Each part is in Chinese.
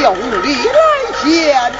叫你来见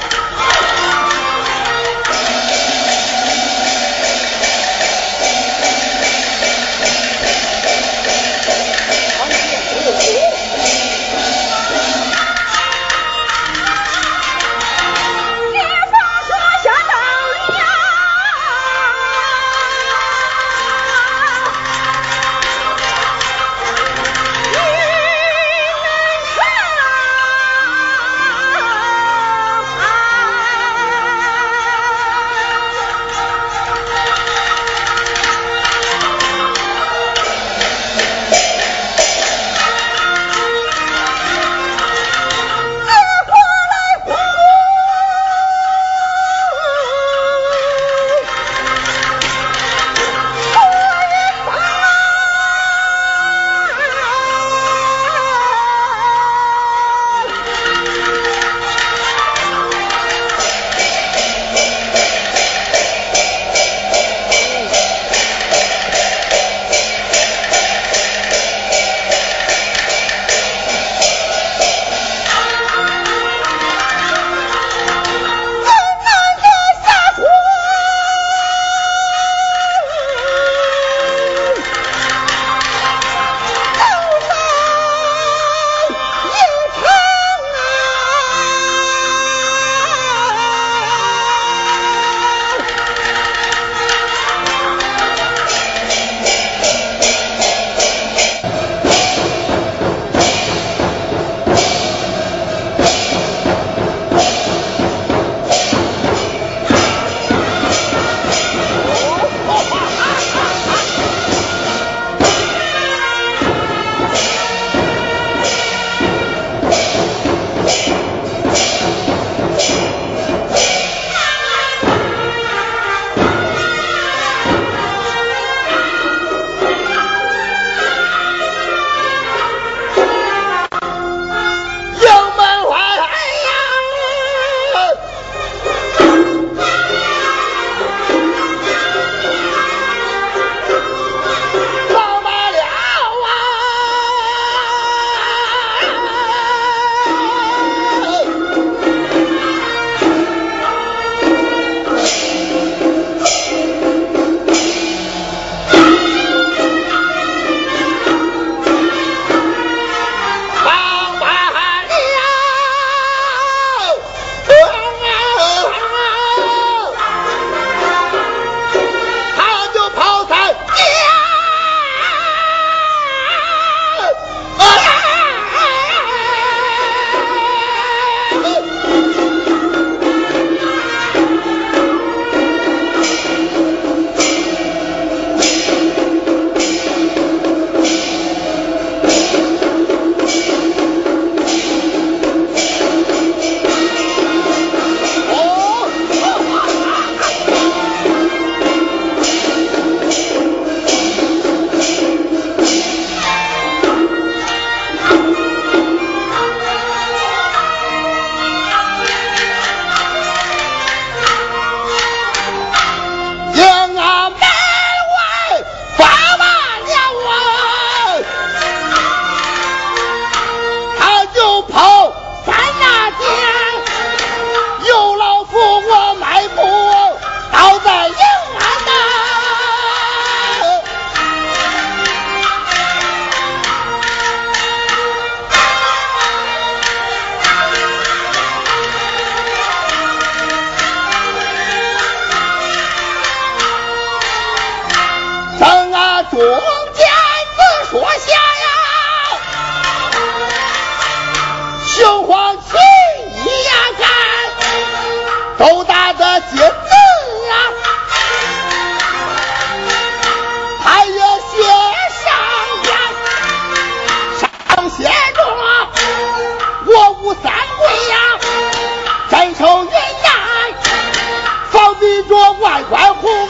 见。我难。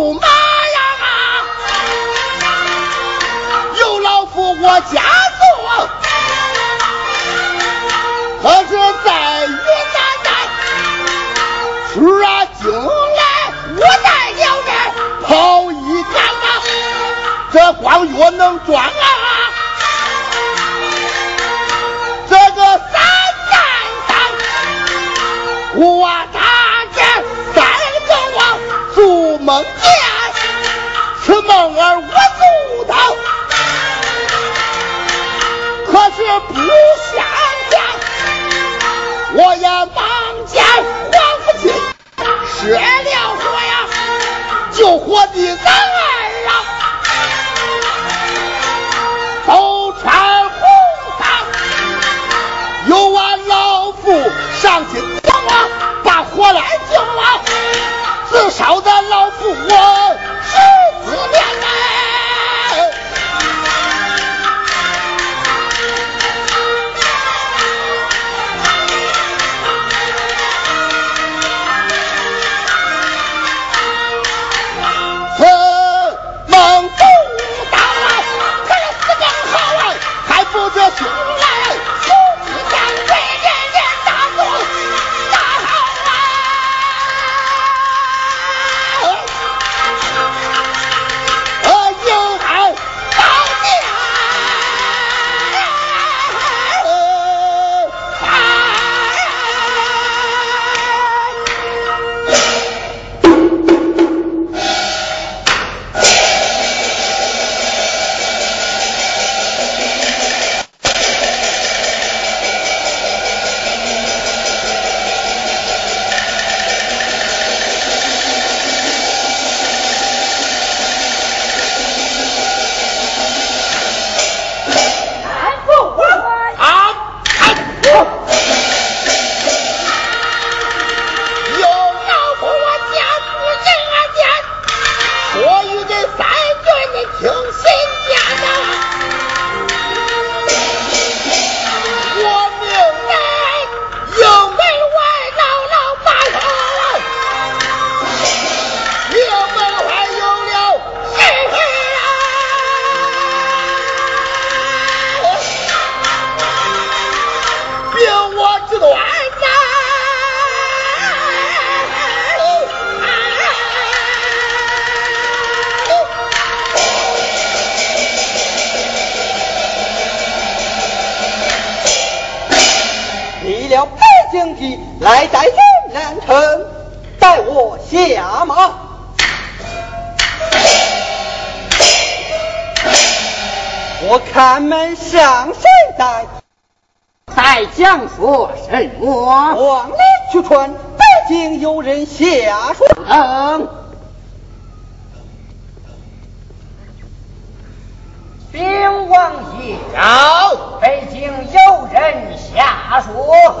不卖。我看门上谁在，在讲说什么？往里去传，北京有人下说。嗯王爷，好，北京有人下书，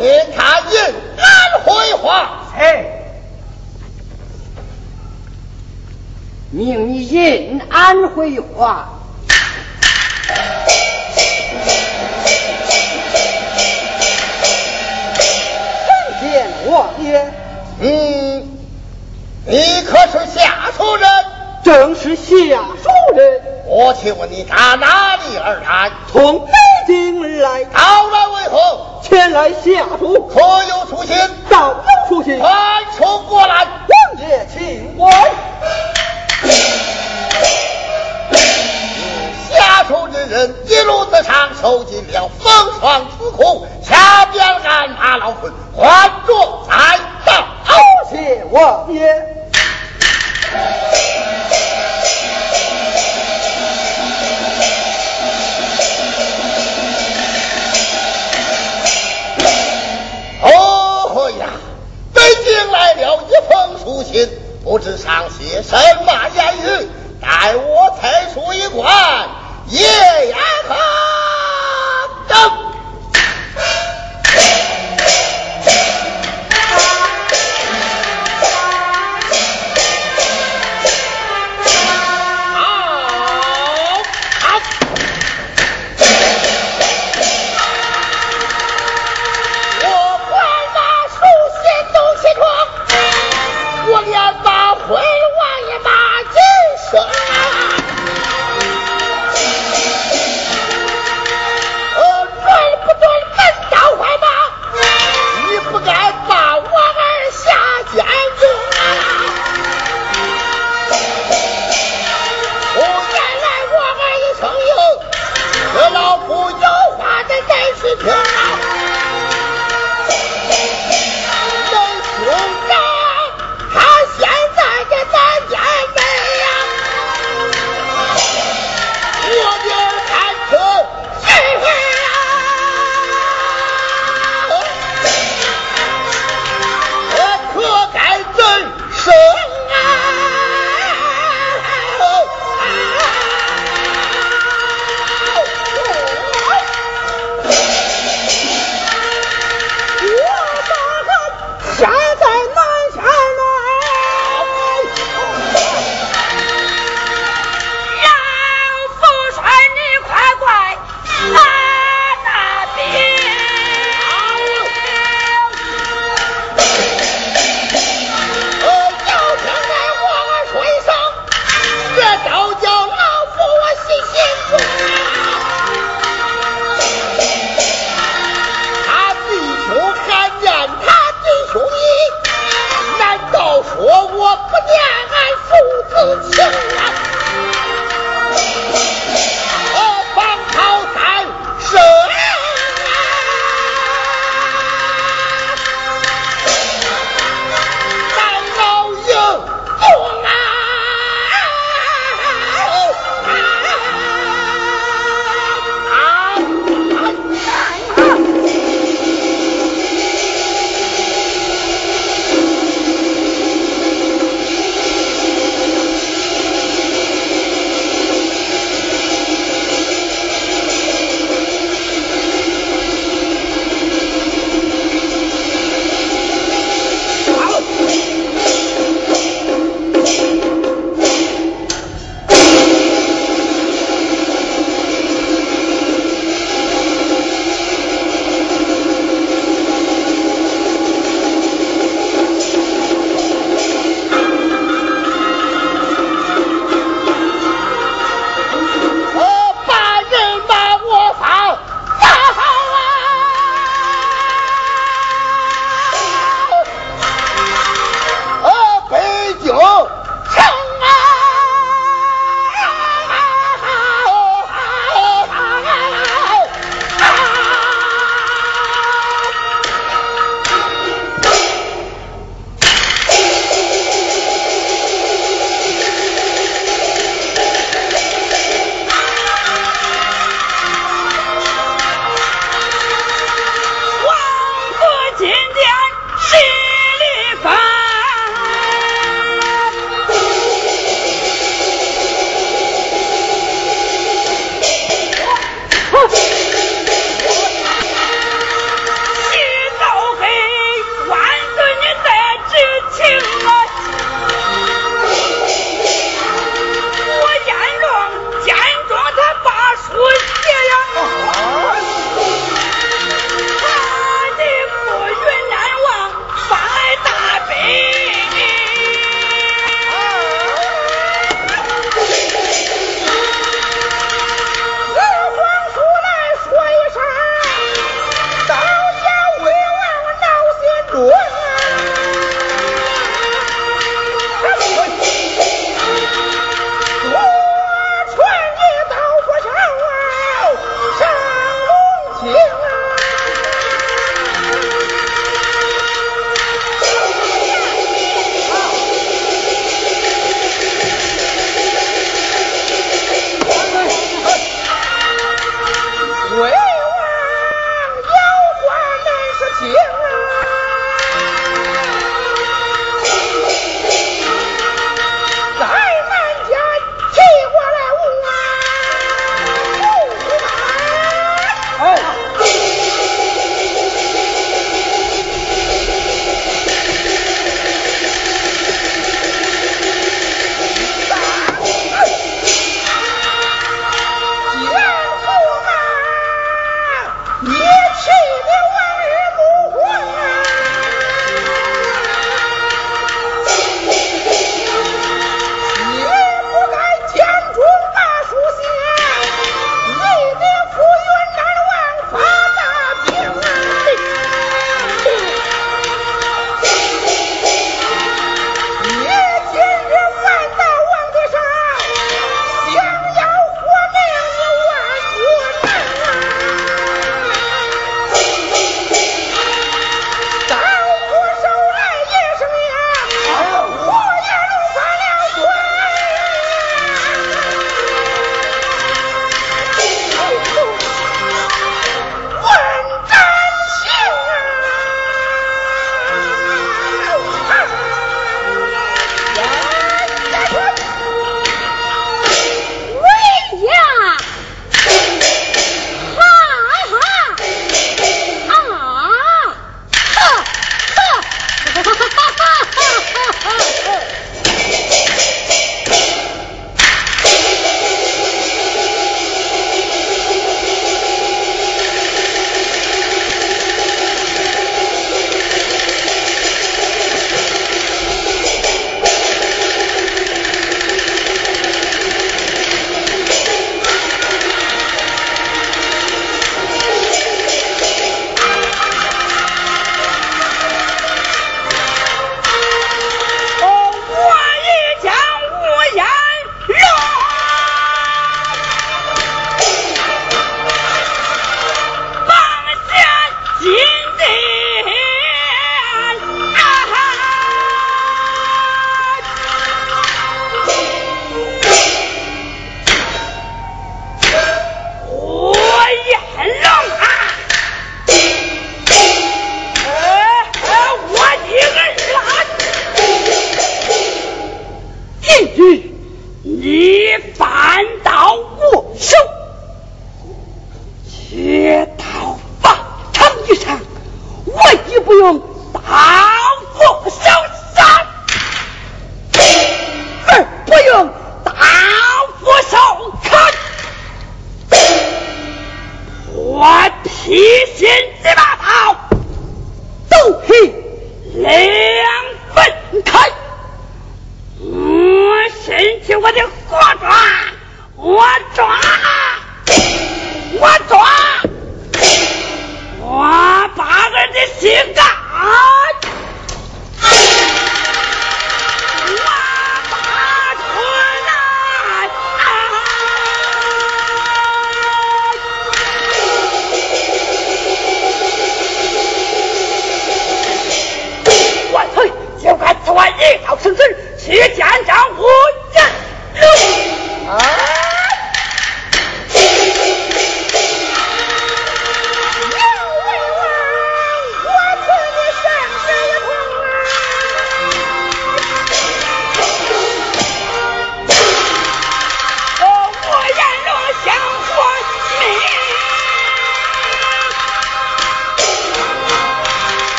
令他引安徽话。嘿，命你引安徽话。参见王爷。嗯，你可是下书人？正是下书人。我请问你打哪里而来？从北京而来。到来为何？前来下属。可有出行？早有出行。快出过来。王爷，请过来。下手之人一路之上受尽了风霜之苦，下边鞍马劳困，还着再到。谢王爷。哦呀，北京来了一封书信，不知上写什么言语，待我才出一关，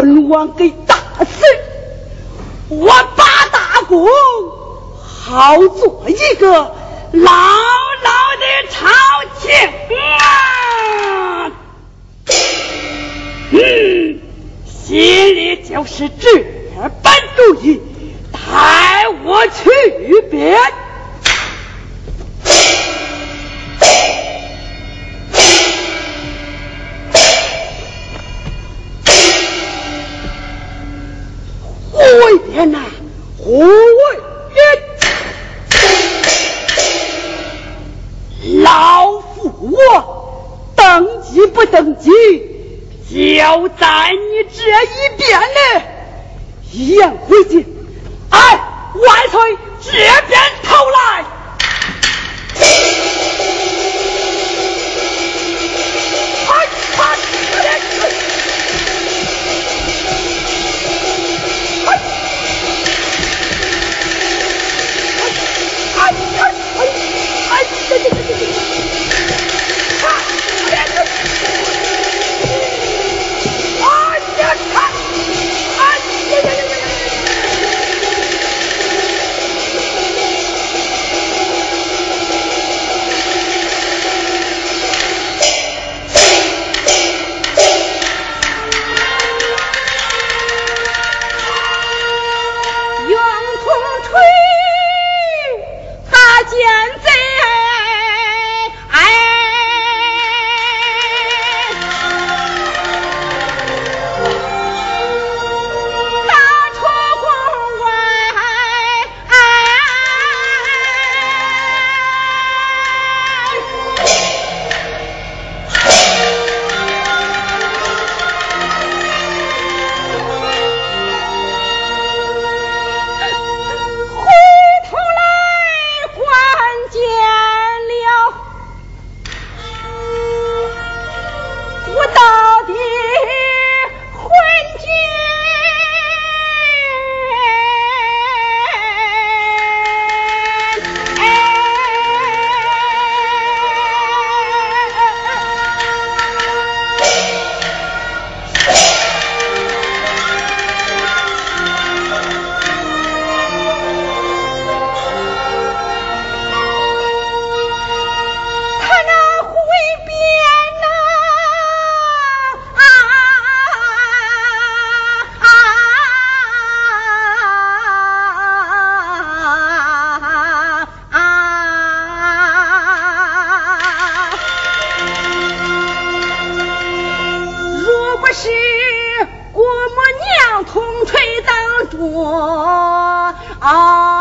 本王给打死，我八大公好做一个牢牢的朝廷啊！嗯，心里就是这般主意，带我去别。一言为定哎万岁这边多啊。